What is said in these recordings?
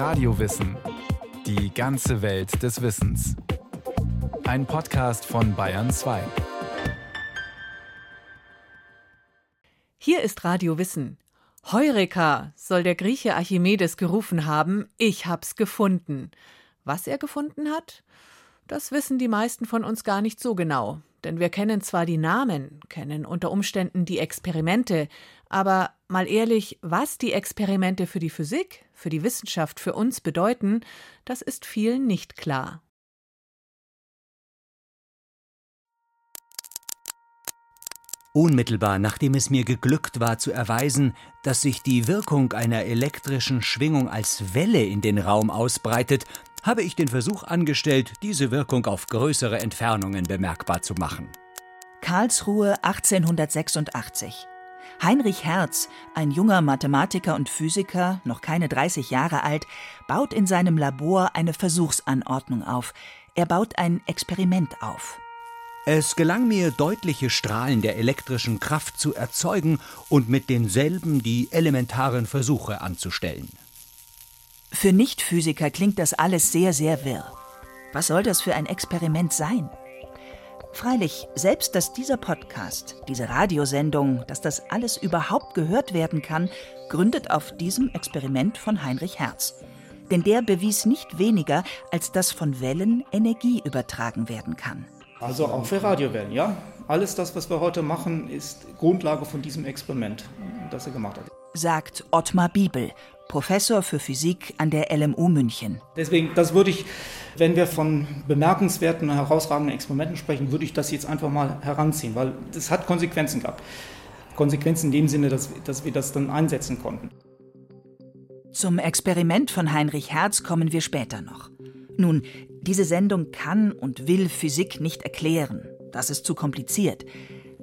Radiowissen. Die ganze Welt des Wissens. Ein Podcast von Bayern 2. Hier ist Radio Wissen. Heureka, soll der Grieche Archimedes gerufen haben, ich hab's gefunden. Was er gefunden hat? Das wissen die meisten von uns gar nicht so genau. Denn wir kennen zwar die Namen, kennen unter Umständen die Experimente, aber mal ehrlich, was die Experimente für die Physik, für die Wissenschaft, für uns bedeuten, das ist vielen nicht klar. Unmittelbar nachdem es mir geglückt war zu erweisen, dass sich die Wirkung einer elektrischen Schwingung als Welle in den Raum ausbreitet, habe ich den Versuch angestellt, diese Wirkung auf größere Entfernungen bemerkbar zu machen. Karlsruhe 1886. Heinrich Hertz, ein junger Mathematiker und Physiker, noch keine 30 Jahre alt, baut in seinem Labor eine Versuchsanordnung auf. Er baut ein Experiment auf. Es gelang mir, deutliche Strahlen der elektrischen Kraft zu erzeugen und mit denselben die elementaren Versuche anzustellen. Für Nichtphysiker klingt das alles sehr, sehr wirr. Was soll das für ein Experiment sein? Freilich, selbst dass dieser Podcast, diese Radiosendung, dass das alles überhaupt gehört werden kann, gründet auf diesem Experiment von Heinrich Hertz. Denn der bewies nicht weniger, als dass von Wellen Energie übertragen werden kann. Also auch für Radiowellen, ja. Alles das, was wir heute machen, ist Grundlage von diesem Experiment, das er gemacht hat. Sagt Ottmar Biebel, Professor für Physik an der LMU München. Deswegen, das würde ich, wenn wir von bemerkenswerten, herausragenden Experimenten sprechen, würde ich das jetzt einfach mal heranziehen, weil das hat Konsequenzen gehabt. Konsequenzen in dem Sinne, dass, dass wir das dann einsetzen konnten. Zum Experiment von Heinrich Hertz kommen wir später noch. Nun, diese Sendung kann und will Physik nicht erklären. Das ist zu kompliziert.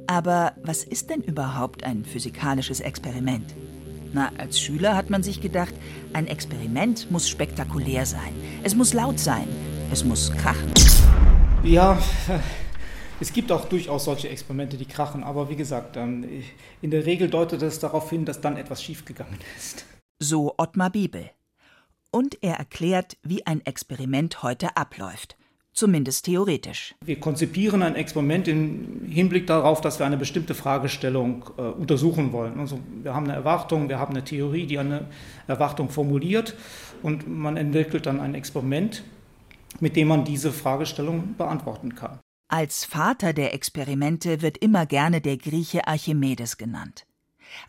Aber was ist denn überhaupt ein physikalisches Experiment? Na, als Schüler hat man sich gedacht, ein Experiment muss spektakulär sein. Es muss laut sein. Es muss krachen. Ja, es gibt auch durchaus solche Experimente, die krachen. Aber wie gesagt, ähm, in der Regel deutet es darauf hin, dass dann etwas schiefgegangen ist. So Ottmar Bibel. Und er erklärt, wie ein Experiment heute abläuft zumindest theoretisch. Wir konzipieren ein Experiment im Hinblick darauf, dass wir eine bestimmte Fragestellung äh, untersuchen wollen. Also wir haben eine Erwartung, wir haben eine Theorie, die eine Erwartung formuliert und man entwickelt dann ein Experiment, mit dem man diese Fragestellung beantworten kann. Als Vater der Experimente wird immer gerne der Grieche Archimedes genannt.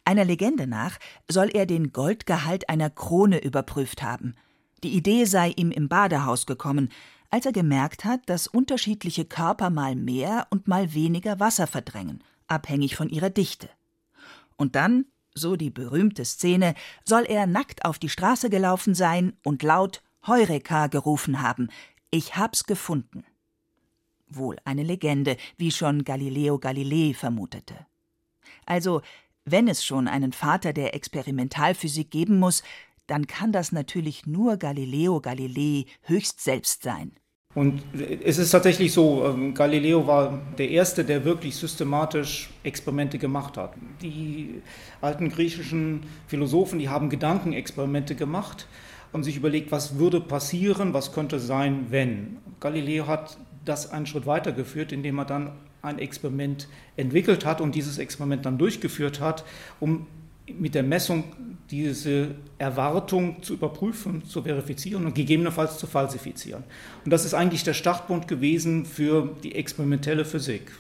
Einer Legende nach soll er den Goldgehalt einer Krone überprüft haben. Die Idee sei ihm im Badehaus gekommen, als er gemerkt hat, dass unterschiedliche Körper mal mehr und mal weniger Wasser verdrängen, abhängig von ihrer Dichte. Und dann, so die berühmte Szene, soll er nackt auf die Straße gelaufen sein und laut Heureka gerufen haben. Ich hab's gefunden. Wohl eine Legende, wie schon Galileo Galilei vermutete. Also, wenn es schon einen Vater der Experimentalphysik geben muss, dann kann das natürlich nur Galileo Galilei höchst selbst sein. Und es ist tatsächlich so, ähm, Galileo war der Erste, der wirklich systematisch Experimente gemacht hat. Die alten griechischen Philosophen, die haben Gedankenexperimente gemacht und sich überlegt, was würde passieren, was könnte sein, wenn. Galileo hat das einen Schritt weitergeführt, indem er dann ein Experiment entwickelt hat und dieses Experiment dann durchgeführt hat, um mit der Messung diese Erwartung zu überprüfen, zu verifizieren und gegebenenfalls zu falsifizieren. Und das ist eigentlich der Startpunkt gewesen für die experimentelle Physik.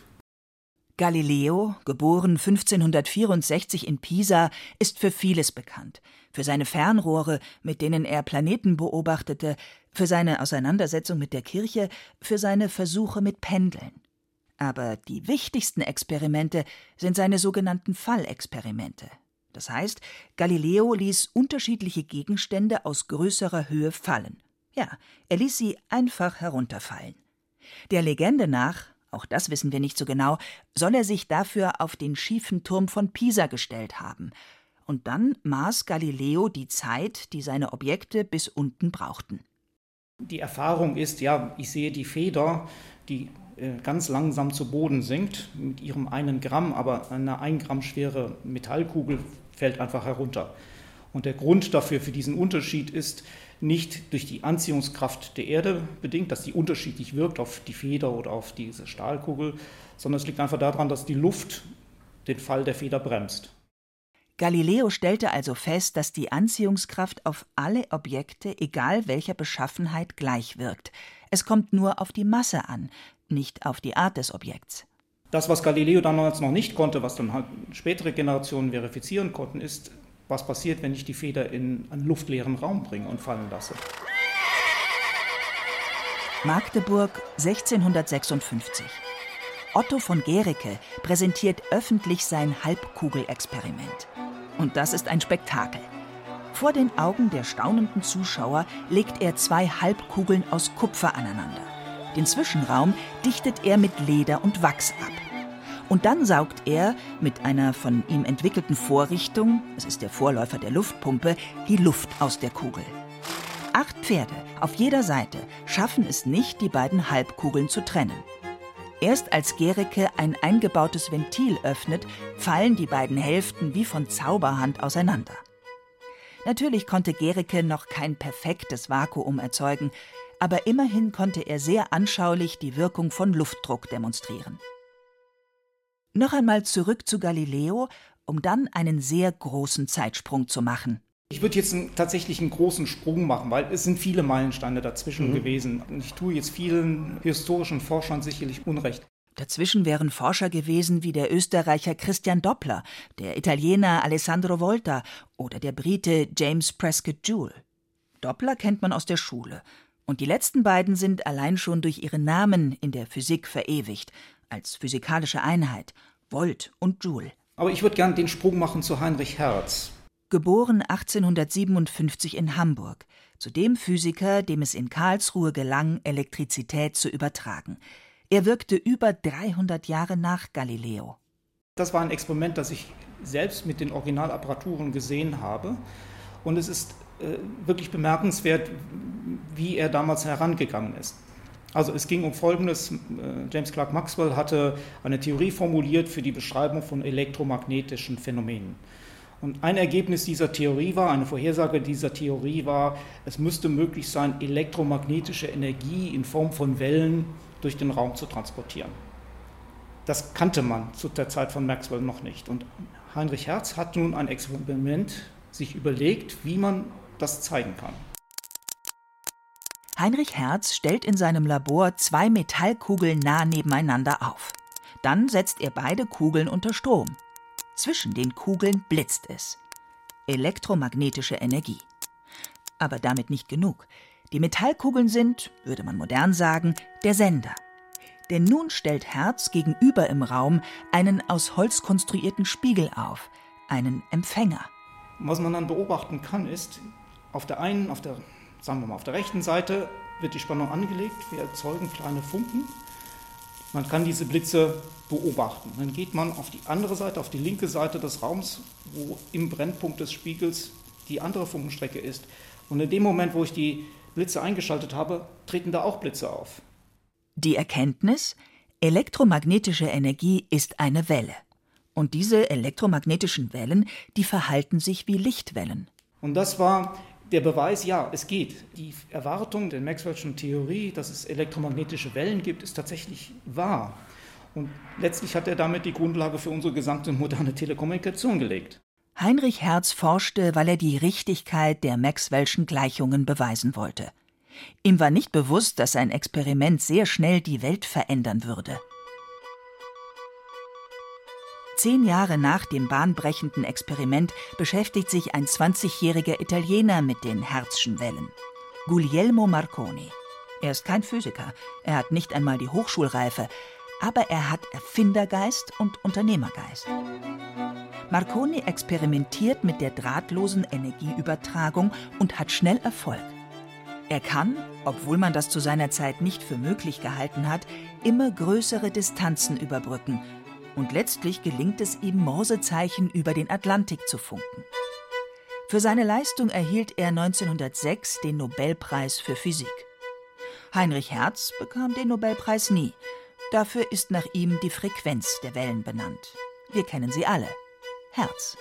Galileo, geboren 1564 in Pisa, ist für vieles bekannt. Für seine Fernrohre, mit denen er Planeten beobachtete, für seine Auseinandersetzung mit der Kirche, für seine Versuche mit Pendeln. Aber die wichtigsten Experimente sind seine sogenannten Fallexperimente. Das heißt, Galileo ließ unterschiedliche Gegenstände aus größerer Höhe fallen. Ja, er ließ sie einfach herunterfallen. Der Legende nach, auch das wissen wir nicht so genau, soll er sich dafür auf den schiefen Turm von Pisa gestellt haben. Und dann maß Galileo die Zeit, die seine Objekte bis unten brauchten. Die Erfahrung ist, ja, ich sehe die Feder, die ganz langsam zu Boden sinkt, mit ihrem einen Gramm, aber eine ein Gramm schwere Metallkugel fällt einfach herunter. Und der Grund dafür, für diesen Unterschied ist nicht durch die Anziehungskraft der Erde bedingt, dass die unterschiedlich wirkt auf die Feder oder auf diese Stahlkugel, sondern es liegt einfach daran, dass die Luft den Fall der Feder bremst. Galileo stellte also fest, dass die Anziehungskraft auf alle Objekte, egal welcher Beschaffenheit, gleich wirkt. Es kommt nur auf die Masse an, nicht auf die Art des Objekts. Das, was Galileo damals noch nicht konnte, was dann halt spätere Generationen verifizieren konnten, ist, was passiert, wenn ich die Feder in einen luftleeren Raum bringe und fallen lasse. Magdeburg 1656. Otto von Gericke präsentiert öffentlich sein Halbkugelexperiment. Und das ist ein Spektakel. Vor den Augen der staunenden Zuschauer legt er zwei Halbkugeln aus Kupfer aneinander. Den Zwischenraum dichtet er mit Leder und Wachs ab. Und dann saugt er mit einer von ihm entwickelten Vorrichtung, es ist der Vorläufer der Luftpumpe, die Luft aus der Kugel. Acht Pferde auf jeder Seite schaffen es nicht, die beiden Halbkugeln zu trennen. Erst als Gericke ein eingebautes Ventil öffnet, fallen die beiden Hälften wie von Zauberhand auseinander. Natürlich konnte Gericke noch kein perfektes Vakuum erzeugen, aber immerhin konnte er sehr anschaulich die Wirkung von Luftdruck demonstrieren. Noch einmal zurück zu Galileo, um dann einen sehr großen Zeitsprung zu machen. Ich würde jetzt einen, tatsächlich einen großen Sprung machen, weil es sind viele Meilensteine dazwischen mhm. gewesen. Und ich tue jetzt vielen historischen Forschern sicherlich Unrecht. Dazwischen wären Forscher gewesen wie der Österreicher Christian Doppler, der Italiener Alessandro Volta oder der Brite James Prescott Joule. Doppler kennt man aus der Schule. Und die letzten beiden sind allein schon durch ihre Namen in der Physik verewigt, als physikalische Einheit, Volt und Joule. Aber ich würde gern den Sprung machen zu Heinrich Hertz, geboren 1857 in Hamburg, zu dem Physiker, dem es in Karlsruhe gelang, Elektrizität zu übertragen. Er wirkte über 300 Jahre nach Galileo. Das war ein Experiment, das ich selbst mit den Originalapparaturen gesehen habe. Und es ist wirklich bemerkenswert, wie er damals herangegangen ist. Also es ging um Folgendes. Äh, James Clerk Maxwell hatte eine Theorie formuliert für die Beschreibung von elektromagnetischen Phänomenen. Und ein Ergebnis dieser Theorie war, eine Vorhersage dieser Theorie war, es müsste möglich sein, elektromagnetische Energie in Form von Wellen durch den Raum zu transportieren. Das kannte man zu der Zeit von Maxwell noch nicht. Und Heinrich Hertz hat nun ein Experiment sich überlegt, wie man das zeigen kann. Heinrich Hertz stellt in seinem Labor zwei Metallkugeln nah nebeneinander auf. Dann setzt er beide Kugeln unter Strom. Zwischen den Kugeln blitzt es. Elektromagnetische Energie. Aber damit nicht genug. Die Metallkugeln sind, würde man modern sagen, der Sender. Denn nun stellt Herz gegenüber im Raum einen aus Holz konstruierten Spiegel auf, einen Empfänger. Was man dann beobachten kann, ist, auf der einen, auf der, sagen wir mal, auf der rechten Seite wird die Spannung angelegt, wir erzeugen kleine Funken man kann diese Blitze beobachten. Dann geht man auf die andere Seite, auf die linke Seite des Raums, wo im Brennpunkt des Spiegels die andere Funkenstrecke ist. Und in dem Moment, wo ich die Blitze eingeschaltet habe, treten da auch Blitze auf. Die Erkenntnis, elektromagnetische Energie ist eine Welle. Und diese elektromagnetischen Wellen, die verhalten sich wie Lichtwellen. Und das war der Beweis, ja, es geht. Die Erwartung der Maxwell'schen Theorie, dass es elektromagnetische Wellen gibt, ist tatsächlich wahr. Und letztlich hat er damit die Grundlage für unsere gesamte moderne Telekommunikation gelegt. Heinrich Hertz forschte, weil er die Richtigkeit der Maxwell'schen Gleichungen beweisen wollte. Ihm war nicht bewusst, dass sein Experiment sehr schnell die Welt verändern würde. Zehn Jahre nach dem bahnbrechenden Experiment beschäftigt sich ein 20-jähriger Italiener mit den Herzschen Wellen. Guglielmo Marconi. Er ist kein Physiker, er hat nicht einmal die Hochschulreife, aber er hat Erfindergeist und Unternehmergeist. Marconi experimentiert mit der drahtlosen Energieübertragung und hat schnell Erfolg. Er kann, obwohl man das zu seiner Zeit nicht für möglich gehalten hat, immer größere Distanzen überbrücken und letztlich gelingt es ihm, Morsezeichen über den Atlantik zu funken. Für seine Leistung erhielt er 1906 den Nobelpreis für Physik. Heinrich Hertz bekam den Nobelpreis nie. Dafür ist nach ihm die Frequenz der Wellen benannt. Wir kennen sie alle. Hertz.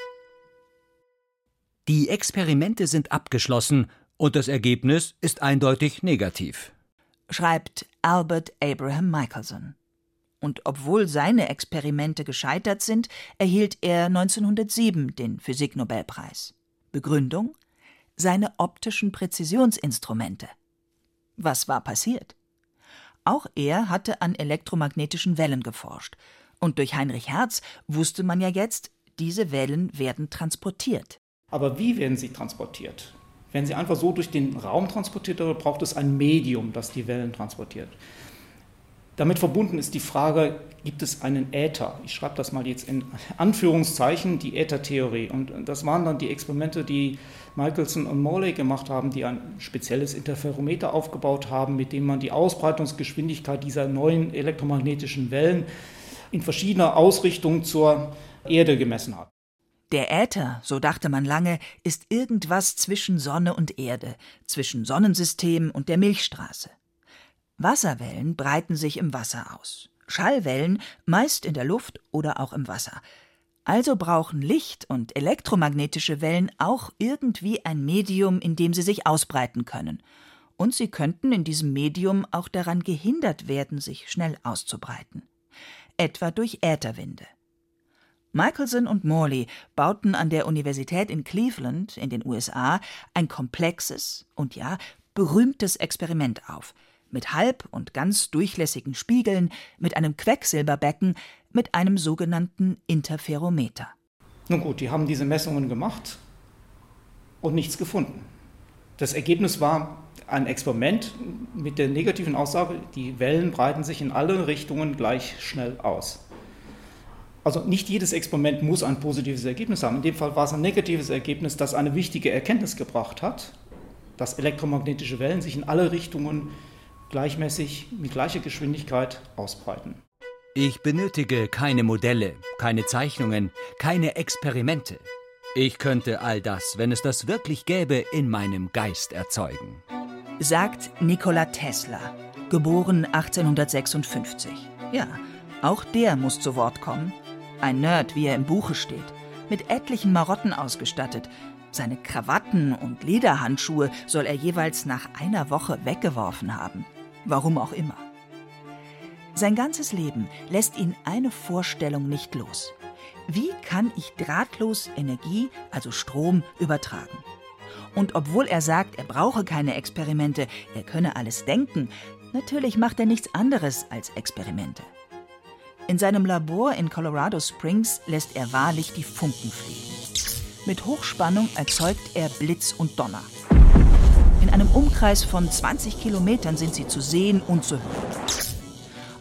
Die Experimente sind abgeschlossen und das Ergebnis ist eindeutig negativ. Schreibt Albert Abraham Michelson. Und obwohl seine Experimente gescheitert sind, erhielt er 1907 den Physiknobelpreis. Begründung? Seine optischen Präzisionsinstrumente. Was war passiert? Auch er hatte an elektromagnetischen Wellen geforscht. Und durch Heinrich Hertz wusste man ja jetzt, diese Wellen werden transportiert. Aber wie werden sie transportiert? Werden sie einfach so durch den Raum transportiert oder braucht es ein Medium, das die Wellen transportiert? Damit verbunden ist die Frage, gibt es einen Äther? Ich schreibe das mal jetzt in Anführungszeichen, die Äthertheorie. Und das waren dann die Experimente, die Michelson und Morley gemacht haben, die ein spezielles Interferometer aufgebaut haben, mit dem man die Ausbreitungsgeschwindigkeit dieser neuen elektromagnetischen Wellen in verschiedener Ausrichtung zur Erde gemessen hat. Der Äther, so dachte man lange, ist irgendwas zwischen Sonne und Erde, zwischen Sonnensystem und der Milchstraße. Wasserwellen breiten sich im Wasser aus, Schallwellen meist in der Luft oder auch im Wasser. Also brauchen Licht und elektromagnetische Wellen auch irgendwie ein Medium, in dem sie sich ausbreiten können. Und sie könnten in diesem Medium auch daran gehindert werden, sich schnell auszubreiten. Etwa durch Ätherwinde. Michelson und Morley bauten an der Universität in Cleveland in den USA ein komplexes und ja berühmtes Experiment auf – mit halb und ganz durchlässigen Spiegeln, mit einem Quecksilberbecken, mit einem sogenannten Interferometer. Nun gut, die haben diese Messungen gemacht und nichts gefunden. Das Ergebnis war ein Experiment mit der negativen Aussage, die Wellen breiten sich in alle Richtungen gleich schnell aus. Also nicht jedes Experiment muss ein positives Ergebnis haben. In dem Fall war es ein negatives Ergebnis, das eine wichtige Erkenntnis gebracht hat, dass elektromagnetische Wellen sich in alle Richtungen gleichmäßig mit gleicher Geschwindigkeit ausbreiten. Ich benötige keine Modelle, keine Zeichnungen, keine Experimente. Ich könnte all das, wenn es das wirklich gäbe, in meinem Geist erzeugen. Sagt Nikola Tesla, geboren 1856. Ja, auch der muss zu Wort kommen. Ein Nerd, wie er im Buche steht, mit etlichen Marotten ausgestattet. Seine Krawatten und Lederhandschuhe soll er jeweils nach einer Woche weggeworfen haben warum auch immer. Sein ganzes Leben lässt ihn eine Vorstellung nicht los. Wie kann ich drahtlos Energie, also Strom, übertragen? Und obwohl er sagt, er brauche keine Experimente, er könne alles denken, natürlich macht er nichts anderes als Experimente. In seinem Labor in Colorado Springs lässt er wahrlich die Funken fliegen. Mit Hochspannung erzeugt er Blitz und Donner. In einem Umkreis von 20 Kilometern sind sie zu sehen und zu hören.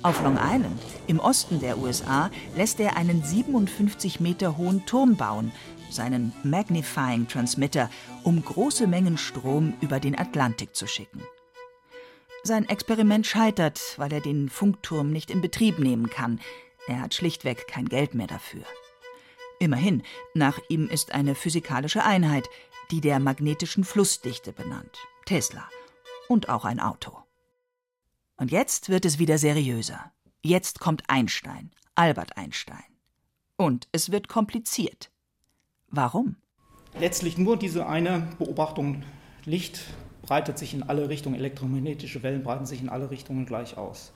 Auf Long Island, im Osten der USA, lässt er einen 57 Meter hohen Turm bauen, seinen Magnifying Transmitter, um große Mengen Strom über den Atlantik zu schicken. Sein Experiment scheitert, weil er den Funkturm nicht in Betrieb nehmen kann. Er hat schlichtweg kein Geld mehr dafür. Immerhin, nach ihm ist eine physikalische Einheit, die der magnetischen Flussdichte benannt. Tesla und auch ein Auto. Und jetzt wird es wieder seriöser. Jetzt kommt Einstein, Albert Einstein. Und es wird kompliziert. Warum? Letztlich nur diese eine Beobachtung, Licht breitet sich in alle Richtungen, elektromagnetische Wellen breiten sich in alle Richtungen gleich aus.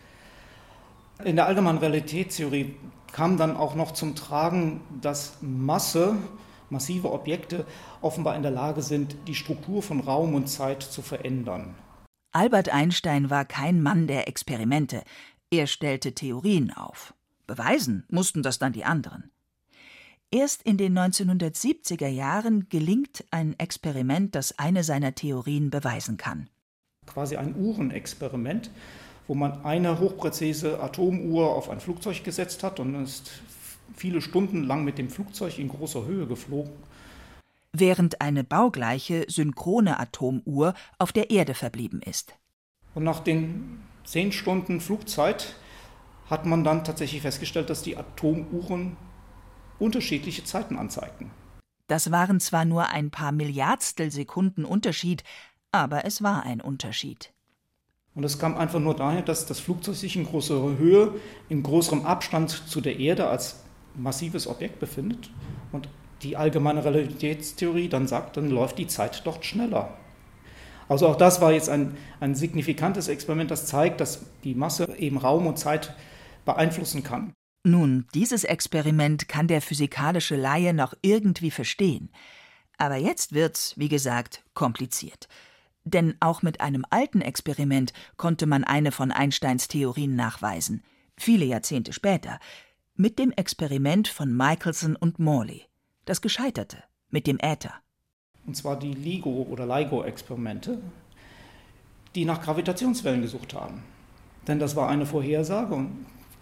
In der allgemeinen Realitätstheorie kam dann auch noch zum Tragen, dass Masse massive Objekte offenbar in der Lage sind, die Struktur von Raum und Zeit zu verändern. Albert Einstein war kein Mann der Experimente. Er stellte Theorien auf. Beweisen mussten das dann die anderen. Erst in den 1970er Jahren gelingt ein Experiment, das eine seiner Theorien beweisen kann. Quasi ein Uhrenexperiment, wo man eine hochpräzise Atomuhr auf ein Flugzeug gesetzt hat und ist viele Stunden lang mit dem Flugzeug in großer Höhe geflogen. Während eine baugleiche, synchrone Atomuhr auf der Erde verblieben ist. Und nach den zehn Stunden Flugzeit hat man dann tatsächlich festgestellt, dass die Atomuhren unterschiedliche Zeiten anzeigten. Das waren zwar nur ein paar Milliardstel Sekunden Unterschied, aber es war ein Unterschied. Und es kam einfach nur daher, dass das Flugzeug sich in größerer Höhe, in größerem Abstand zu der Erde als massives Objekt befindet und die allgemeine Relativitätstheorie dann sagt, dann läuft die Zeit dort schneller. Also auch das war jetzt ein, ein signifikantes Experiment, das zeigt, dass die Masse eben Raum und Zeit beeinflussen kann. Nun, dieses Experiment kann der physikalische Laie noch irgendwie verstehen. Aber jetzt wird's, wie gesagt, kompliziert. Denn auch mit einem alten Experiment konnte man eine von Einsteins Theorien nachweisen, viele Jahrzehnte später, mit dem Experiment von Michelson und Morley, das gescheiterte, mit dem Äther. Und zwar die LIGO- oder LIGO-Experimente, die nach Gravitationswellen gesucht haben. Denn das war eine Vorhersage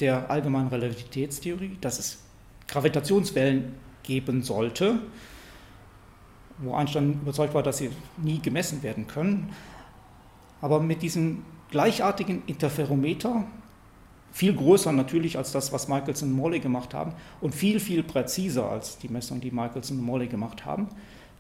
der allgemeinen Relativitätstheorie, dass es Gravitationswellen geben sollte, wo Einstein überzeugt war, dass sie nie gemessen werden können. Aber mit diesem gleichartigen Interferometer, viel größer natürlich als das, was Michelson und Morley gemacht haben und viel, viel präziser als die Messung, die Michelson und Morley gemacht haben,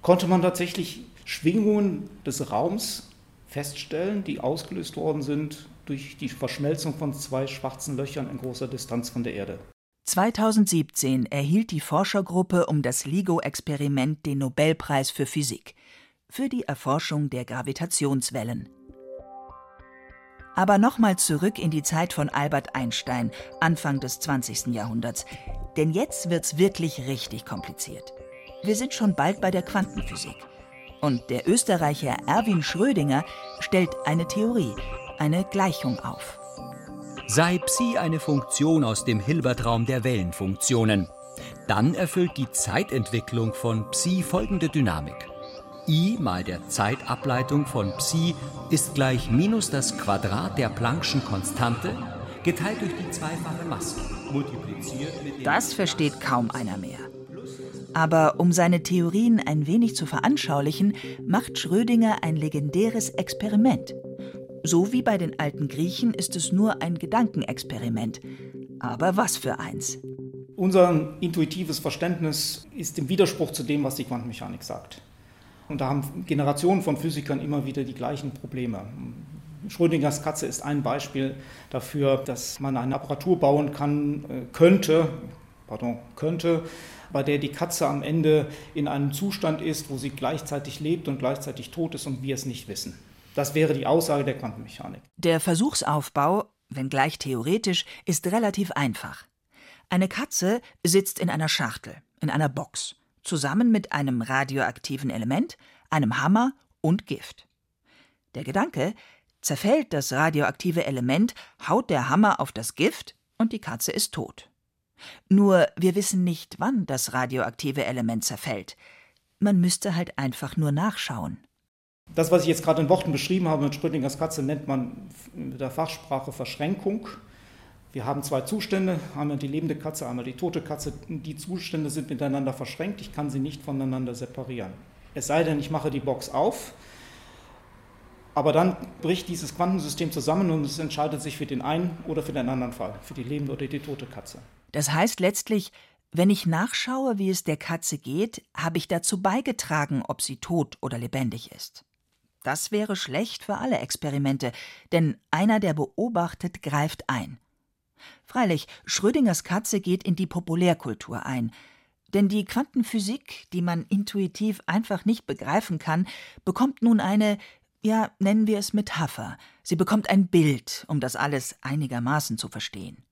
konnte man tatsächlich Schwingungen des Raums feststellen, die ausgelöst worden sind durch die Verschmelzung von zwei schwarzen Löchern in großer Distanz von der Erde. 2017 erhielt die Forschergruppe um das LIGO-Experiment den Nobelpreis für Physik für die Erforschung der Gravitationswellen. Aber nochmal zurück in die Zeit von Albert Einstein, Anfang des 20. Jahrhunderts. Denn jetzt wird's wirklich richtig kompliziert. Wir sind schon bald bei der Quantenphysik. Und der Österreicher Erwin Schrödinger stellt eine Theorie, eine Gleichung auf. Sei Psi eine Funktion aus dem Hilbertraum der Wellenfunktionen, dann erfüllt die Zeitentwicklung von Psi folgende Dynamik. I mal der Zeitableitung von Psi ist gleich minus das Quadrat der Planck'schen Konstante geteilt durch die zweifache Masse, multipliziert mit Das versteht kaum einer mehr. Aber um seine Theorien ein wenig zu veranschaulichen, macht Schrödinger ein legendäres Experiment. So wie bei den alten Griechen ist es nur ein Gedankenexperiment. Aber was für eins. Unser intuitives Verständnis ist im Widerspruch zu dem, was die Quantenmechanik sagt. Und da haben Generationen von Physikern immer wieder die gleichen Probleme. Schrödingers Katze ist ein Beispiel dafür, dass man eine Apparatur bauen kann, äh, könnte, pardon, könnte, bei der die Katze am Ende in einem Zustand ist, wo sie gleichzeitig lebt und gleichzeitig tot ist und wir es nicht wissen. Das wäre die Aussage der Quantenmechanik. Der Versuchsaufbau, wenngleich theoretisch, ist relativ einfach. Eine Katze sitzt in einer Schachtel, in einer Box, zusammen mit einem radioaktiven Element, einem Hammer und Gift. Der Gedanke, zerfällt das radioaktive Element, haut der Hammer auf das Gift und die Katze ist tot. Nur wir wissen nicht, wann das radioaktive Element zerfällt. Man müsste halt einfach nur nachschauen. Das, was ich jetzt gerade in Worten beschrieben habe mit Schrödingers Katze, nennt man mit der Fachsprache Verschränkung. Wir haben zwei Zustände, einmal die lebende Katze, einmal die tote Katze. Die Zustände sind miteinander verschränkt, ich kann sie nicht voneinander separieren. Es sei denn, ich mache die Box auf, aber dann bricht dieses Quantensystem zusammen und es entscheidet sich für den einen oder für den anderen Fall, für die lebende oder die tote Katze. Das heißt letztlich, wenn ich nachschaue, wie es der Katze geht, habe ich dazu beigetragen, ob sie tot oder lebendig ist. Das wäre schlecht für alle Experimente, denn einer, der beobachtet, greift ein. Freilich, Schrödingers Katze geht in die Populärkultur ein, denn die Quantenphysik, die man intuitiv einfach nicht begreifen kann, bekommt nun eine, ja, nennen wir es Metapher, sie bekommt ein Bild, um das alles einigermaßen zu verstehen.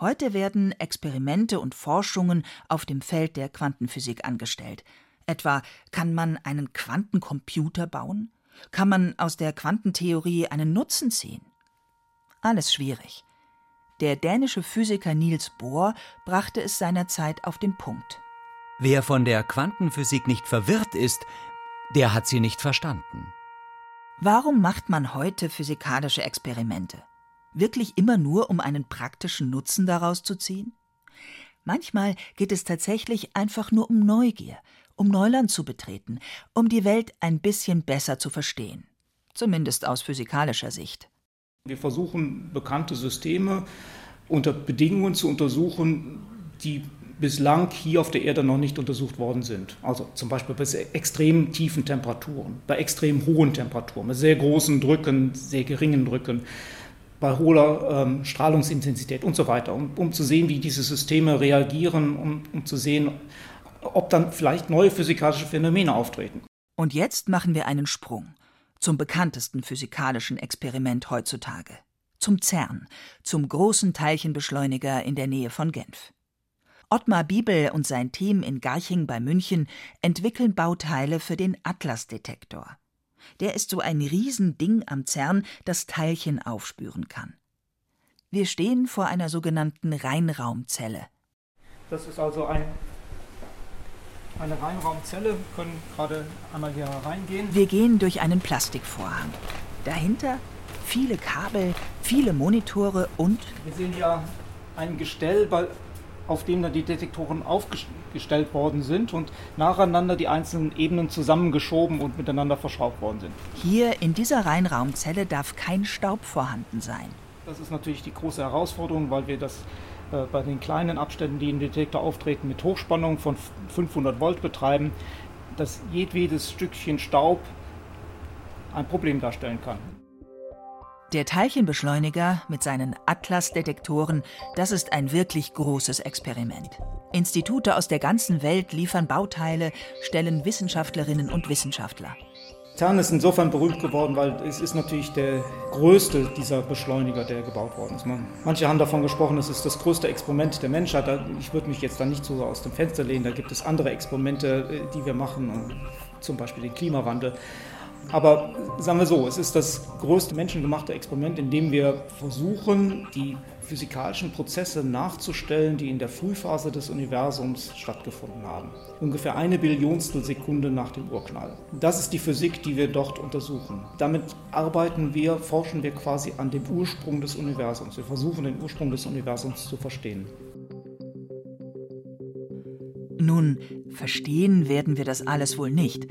Heute werden Experimente und Forschungen auf dem Feld der Quantenphysik angestellt, Etwa kann man einen Quantencomputer bauen? Kann man aus der Quantentheorie einen Nutzen ziehen? Alles schwierig. Der dänische Physiker Niels Bohr brachte es seinerzeit auf den Punkt. Wer von der Quantenphysik nicht verwirrt ist, der hat sie nicht verstanden. Warum macht man heute physikalische Experimente? Wirklich immer nur, um einen praktischen Nutzen daraus zu ziehen? Manchmal geht es tatsächlich einfach nur um Neugier, um Neuland zu betreten, um die Welt ein bisschen besser zu verstehen. Zumindest aus physikalischer Sicht. Wir versuchen bekannte Systeme unter Bedingungen zu untersuchen, die bislang hier auf der Erde noch nicht untersucht worden sind. Also zum Beispiel bei extrem tiefen Temperaturen, bei extrem hohen Temperaturen, bei sehr großen Drücken, sehr geringen Drücken, bei hoher ähm, Strahlungsintensität und so weiter, um, um, zu sehen, wie diese Systeme reagieren, um, um zu sehen, ob dann vielleicht neue physikalische Phänomene auftreten. Und jetzt machen wir einen Sprung zum bekanntesten physikalischen Experiment heutzutage, zum CERN, zum großen Teilchenbeschleuniger in der Nähe von Genf. Ottmar Biebel und sein Team in Garching bei München entwickeln Bauteile für den Atlas-Detektor. Der ist so ein Riesending am CERN, das Teilchen aufspüren kann. Wir stehen vor einer sogenannten Reinraumzelle. Das ist also ein, eine Reinraumzelle. Wir können gerade einmal hier reingehen. Wir gehen durch einen Plastikvorhang. Dahinter viele Kabel, viele Monitore und Wir sehen hier ein Gestell, auf dem dann die Detektoren aufgestellt worden sind und nacheinander die einzelnen Ebenen zusammengeschoben und miteinander verschraubt worden sind. hier in dieser Reinraumzelle darf kein Staub vorhanden sein. Das ist natürlich die große Herausforderung, weil wir das bei den kleinen Abständen, die im Detektor auftreten, mit Hochspannung von 500 Volt betreiben, dass jedwedes Stückchen Staub ein Problem darstellen kann. Der Teilchenbeschleuniger mit seinen Atlas-Detektoren, das ist ein wirklich großes Experiment. Institute aus der ganzen Welt liefern Bauteile, stellen Wissenschaftlerinnen und Wissenschaftler. CERN ist insofern berühmt geworden, weil es ist natürlich der größte dieser Beschleuniger, der gebaut worden ist. Man, manche haben davon gesprochen, es ist das größte Experiment der Menschheit. Ich würde mich jetzt da nicht so aus dem Fenster lehnen. Da gibt es andere Experimente, äh, die wir machen, und zum Beispiel den Klimawandel. Aber sagen wir so, es ist das größte menschengemachte Experiment, in dem wir versuchen, die physikalischen Prozesse nachzustellen, die in der Frühphase des Universums stattgefunden haben. Ungefähr eine Billionstel Sekunde nach dem Urknall. Das ist die Physik, die wir dort untersuchen. Damit arbeiten wir, forschen wir quasi an dem Ursprung des Universums. Wir versuchen den Ursprung des Universums zu verstehen. Nun, verstehen werden wir das alles wohl nicht.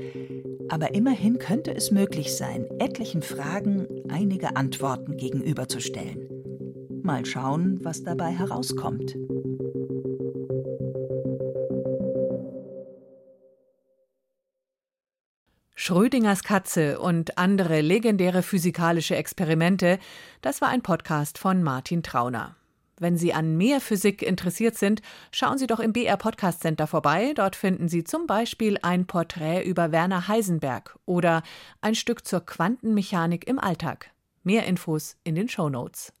Aber immerhin könnte es möglich sein, etlichen Fragen einige Antworten gegenüberzustellen. Mal schauen, was dabei herauskommt. Schrödingers Katze und andere legendäre physikalische Experimente, das war ein Podcast von Martin Trauner. Wenn Sie an mehr Physik interessiert sind, schauen Sie doch im BR Podcast Center vorbei. Dort finden Sie zum Beispiel ein Porträt über Werner Heisenberg oder ein Stück zur Quantenmechanik im Alltag. Mehr Infos in den Show Notes.